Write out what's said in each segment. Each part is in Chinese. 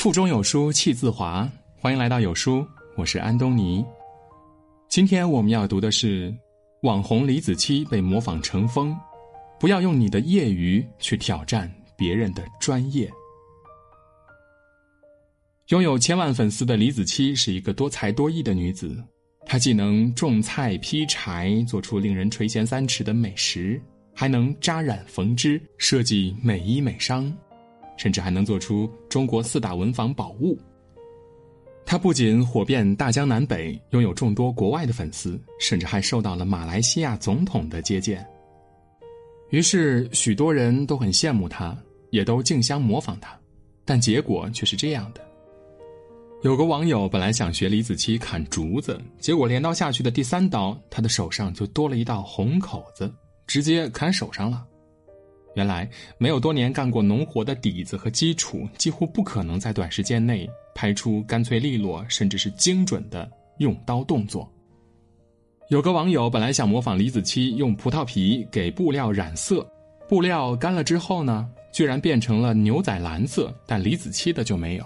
腹中有书气自华，欢迎来到有书，我是安东尼。今天我们要读的是网红李子柒被模仿成风，不要用你的业余去挑战别人的专业。拥有千万粉丝的李子柒是一个多才多艺的女子，她既能种菜劈柴，做出令人垂涎三尺的美食，还能扎染缝织，设计美衣美商。甚至还能做出中国四大文房宝物。他不仅火遍大江南北，拥有众多国外的粉丝，甚至还受到了马来西亚总统的接见。于是，许多人都很羡慕他，也都竞相模仿他，但结果却是这样的：有个网友本来想学李子柒砍竹子，结果镰刀下去的第三刀，他的手上就多了一道红口子，直接砍手上了。原来没有多年干过农活的底子和基础，几乎不可能在短时间内拍出干脆利落，甚至是精准的用刀动作。有个网友本来想模仿李子柒用葡萄皮给布料染色，布料干了之后呢，居然变成了牛仔蓝色，但李子柒的就没有。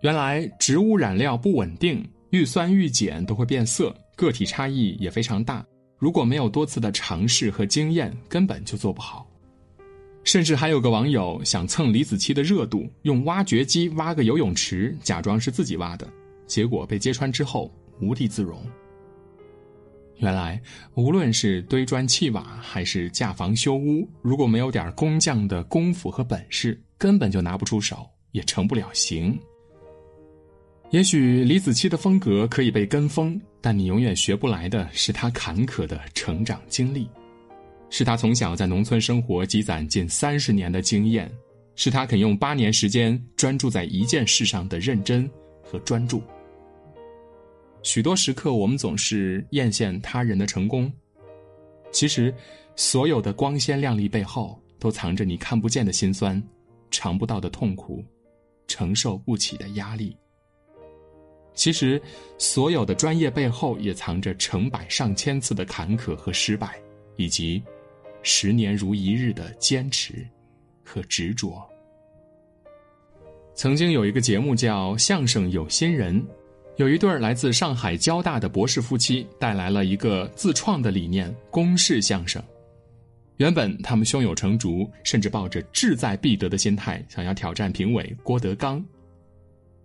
原来植物染料不稳定，遇酸遇碱都会变色，个体差异也非常大。如果没有多次的尝试和经验，根本就做不好。甚至还有个网友想蹭李子柒的热度，用挖掘机挖个游泳池，假装是自己挖的，结果被揭穿之后无地自容。原来，无论是堆砖砌瓦还是架房修屋，如果没有点工匠的功夫和本事，根本就拿不出手，也成不了型。也许李子柒的风格可以被跟风，但你永远学不来的是他坎坷的成长经历。是他从小在农村生活积攒近三十年的经验，是他肯用八年时间专注在一件事上的认真和专注。许多时刻，我们总是艳羡他人的成功，其实，所有的光鲜亮丽背后，都藏着你看不见的辛酸，尝不到的痛苦，承受不起的压力。其实，所有的专业背后，也藏着成百上千次的坎坷和失败，以及。十年如一日的坚持和执着。曾经有一个节目叫《相声有心人》，有一对来自上海交大的博士夫妻带来了一个自创的理念——公式相声。原本他们胸有成竹，甚至抱着志在必得的心态，想要挑战评委郭德纲。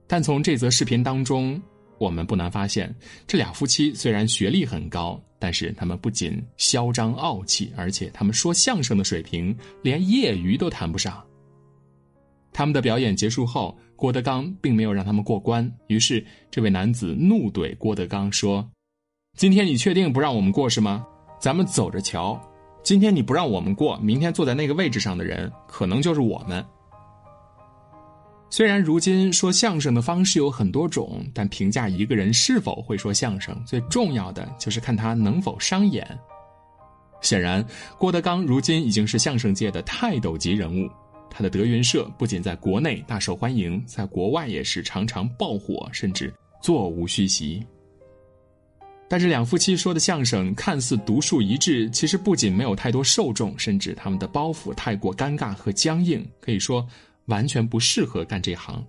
但从这则视频当中，我们不难发现，这俩夫妻虽然学历很高，但是他们不仅嚣张傲气，而且他们说相声的水平连业余都谈不上。他们的表演结束后，郭德纲并没有让他们过关，于是这位男子怒怼郭德纲说：“今天你确定不让我们过是吗？咱们走着瞧。今天你不让我们过，明天坐在那个位置上的人可能就是我们。”虽然如今说相声的方式有很多种，但评价一个人是否会说相声，最重要的就是看他能否商演。显然，郭德纲如今已经是相声界的泰斗级人物，他的德云社不仅在国内大受欢迎，在国外也是常常爆火，甚至座无虚席。但是，两夫妻说的相声看似独树一帜，其实不仅没有太多受众，甚至他们的包袱太过尴尬和僵硬，可以说。完全不适合干这行。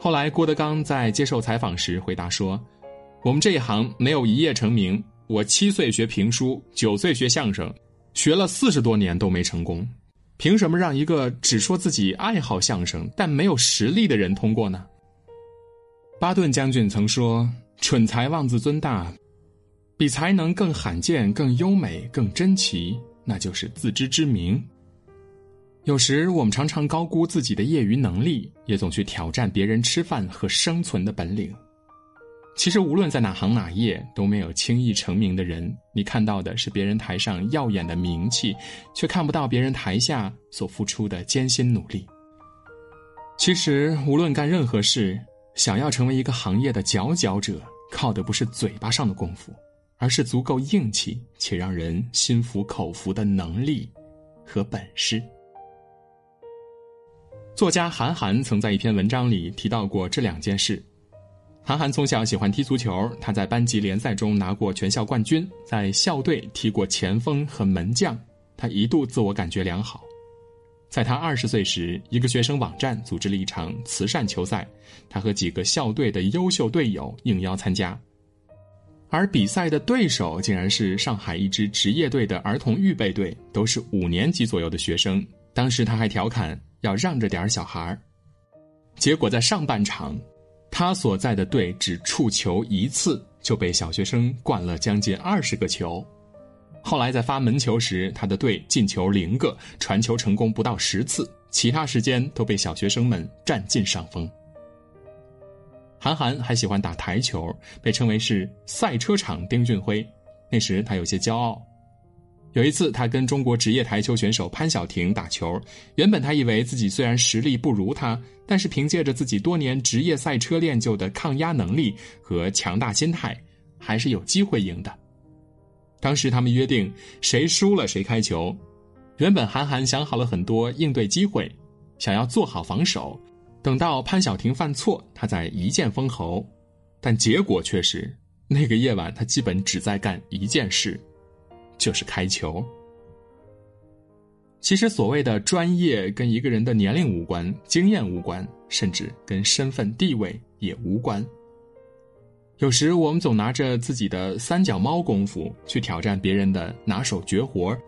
后来，郭德纲在接受采访时回答说：“我们这一行没有一夜成名。我七岁学评书，九岁学相声，学了四十多年都没成功。凭什么让一个只说自己爱好相声但没有实力的人通过呢？”巴顿将军曾说：“蠢才妄自尊大，比才能更罕见、更优美、更珍奇，那就是自知之明。”有时我们常常高估自己的业余能力，也总去挑战别人吃饭和生存的本领。其实无论在哪行哪业，都没有轻易成名的人。你看到的是别人台上耀眼的名气，却看不到别人台下所付出的艰辛努力。其实无论干任何事，想要成为一个行业的佼佼者，靠的不是嘴巴上的功夫，而是足够硬气且让人心服口服的能力和本事。作家韩寒曾在一篇文章里提到过这两件事。韩寒从小喜欢踢足球，他在班级联赛中拿过全校冠军，在校队踢过前锋和门将，他一度自我感觉良好。在他二十岁时，一个学生网站组织了一场慈善球赛，他和几个校队的优秀队友应邀参加。而比赛的对手竟然是上海一支职业队的儿童预备队，都是五年级左右的学生。当时他还调侃要让着点小孩儿。结果在上半场，他所在的队只触球一次，就被小学生灌了将近二十个球。后来在发门球时，他的队进球零个，传球成功不到十次，其他时间都被小学生们占尽上风。韩寒还喜欢打台球，被称为是赛车场丁俊晖。那时他有些骄傲。有一次，他跟中国职业台球选手潘晓婷打球，原本他以为自己虽然实力不如他，但是凭借着自己多年职业赛车练就的抗压能力和强大心态，还是有机会赢的。当时他们约定，谁输了谁开球。原本韩寒想好了很多应对机会，想要做好防守，等到潘晓婷犯错，他再一剑封喉。但结果却是，那个夜晚他基本只在干一件事，就是开球。其实所谓的专业跟一个人的年龄无关，经验无关，甚至跟身份地位也无关。有时我们总拿着自己的三脚猫功夫去挑战别人的拿手绝活，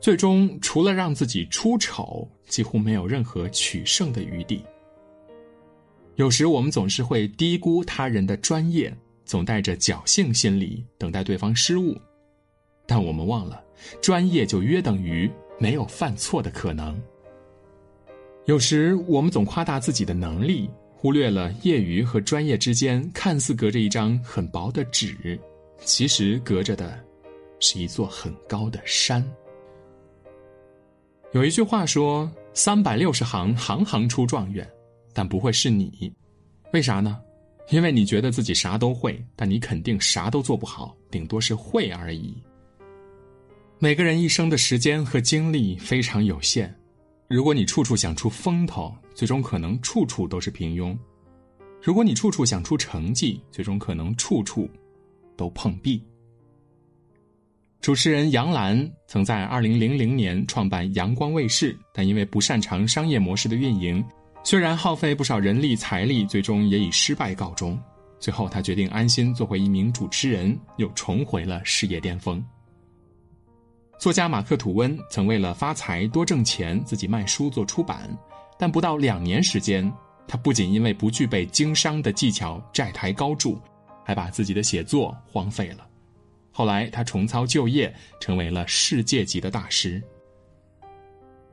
最终除了让自己出丑，几乎没有任何取胜的余地。有时我们总是会低估他人的专业，总带着侥幸心理等待对方失误，但我们忘了，专业就约等于没有犯错的可能。有时我们总夸大自己的能力。忽略了业余和专业之间看似隔着一张很薄的纸，其实隔着的，是一座很高的山。有一句话说：“三百六十行，行行出状元。”但不会是你，为啥呢？因为你觉得自己啥都会，但你肯定啥都做不好，顶多是会而已。每个人一生的时间和精力非常有限。如果你处处想出风头，最终可能处处都是平庸；如果你处处想出成绩，最终可能处处都碰壁。主持人杨澜曾在二零零零年创办阳光卫视，但因为不擅长商业模式的运营，虽然耗费不少人力财力，最终也以失败告终。最后，他决定安心做回一名主持人，又重回了事业巅峰。作家马克·吐温曾为了发财多挣钱，自己卖书做出版，但不到两年时间，他不仅因为不具备经商的技巧债台高筑，还把自己的写作荒废了。后来他重操旧业，成为了世界级的大师。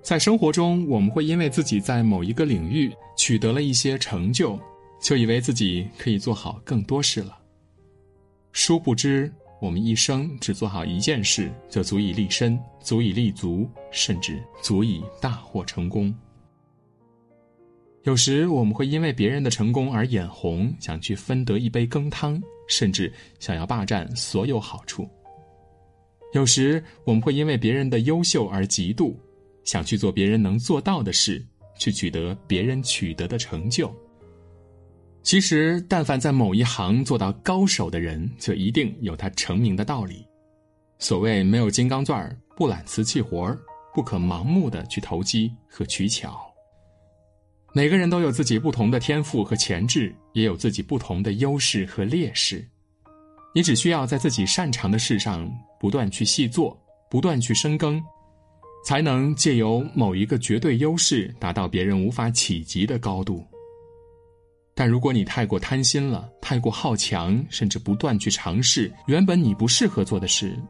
在生活中，我们会因为自己在某一个领域取得了一些成就，就以为自己可以做好更多事了，殊不知。我们一生只做好一件事，就足以立身，足以立足，甚至足以大获成功。有时我们会因为别人的成功而眼红，想去分得一杯羹汤，甚至想要霸占所有好处。有时我们会因为别人的优秀而嫉妒，想去做别人能做到的事，去取得别人取得的成就。其实，但凡在某一行做到高手的人，就一定有他成名的道理。所谓没有金刚钻不揽瓷器活不可盲目的去投机和取巧。每个人都有自己不同的天赋和潜质，也有自己不同的优势和劣势。你只需要在自己擅长的事上不断去细做，不断去深耕，才能借由某一个绝对优势，达到别人无法企及的高度。但如果你太过贪心了，太过好强，甚至不断去尝试原本你不适合做的事，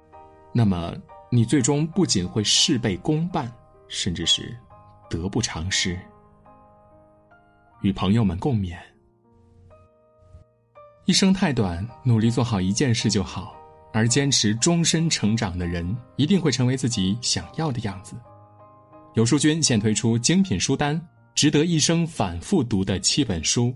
那么你最终不仅会事倍功半，甚至是得不偿失。与朋友们共勉：一生太短，努力做好一件事就好，而坚持终身成长的人，一定会成为自己想要的样子。有书君现推出精品书单，值得一生反复读的七本书。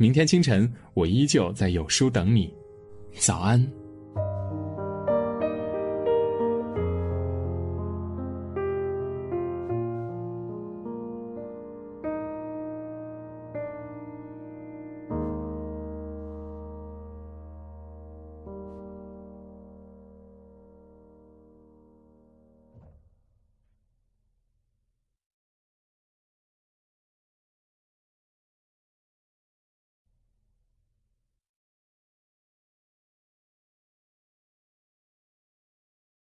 明天清晨我依旧在有书等你，早安。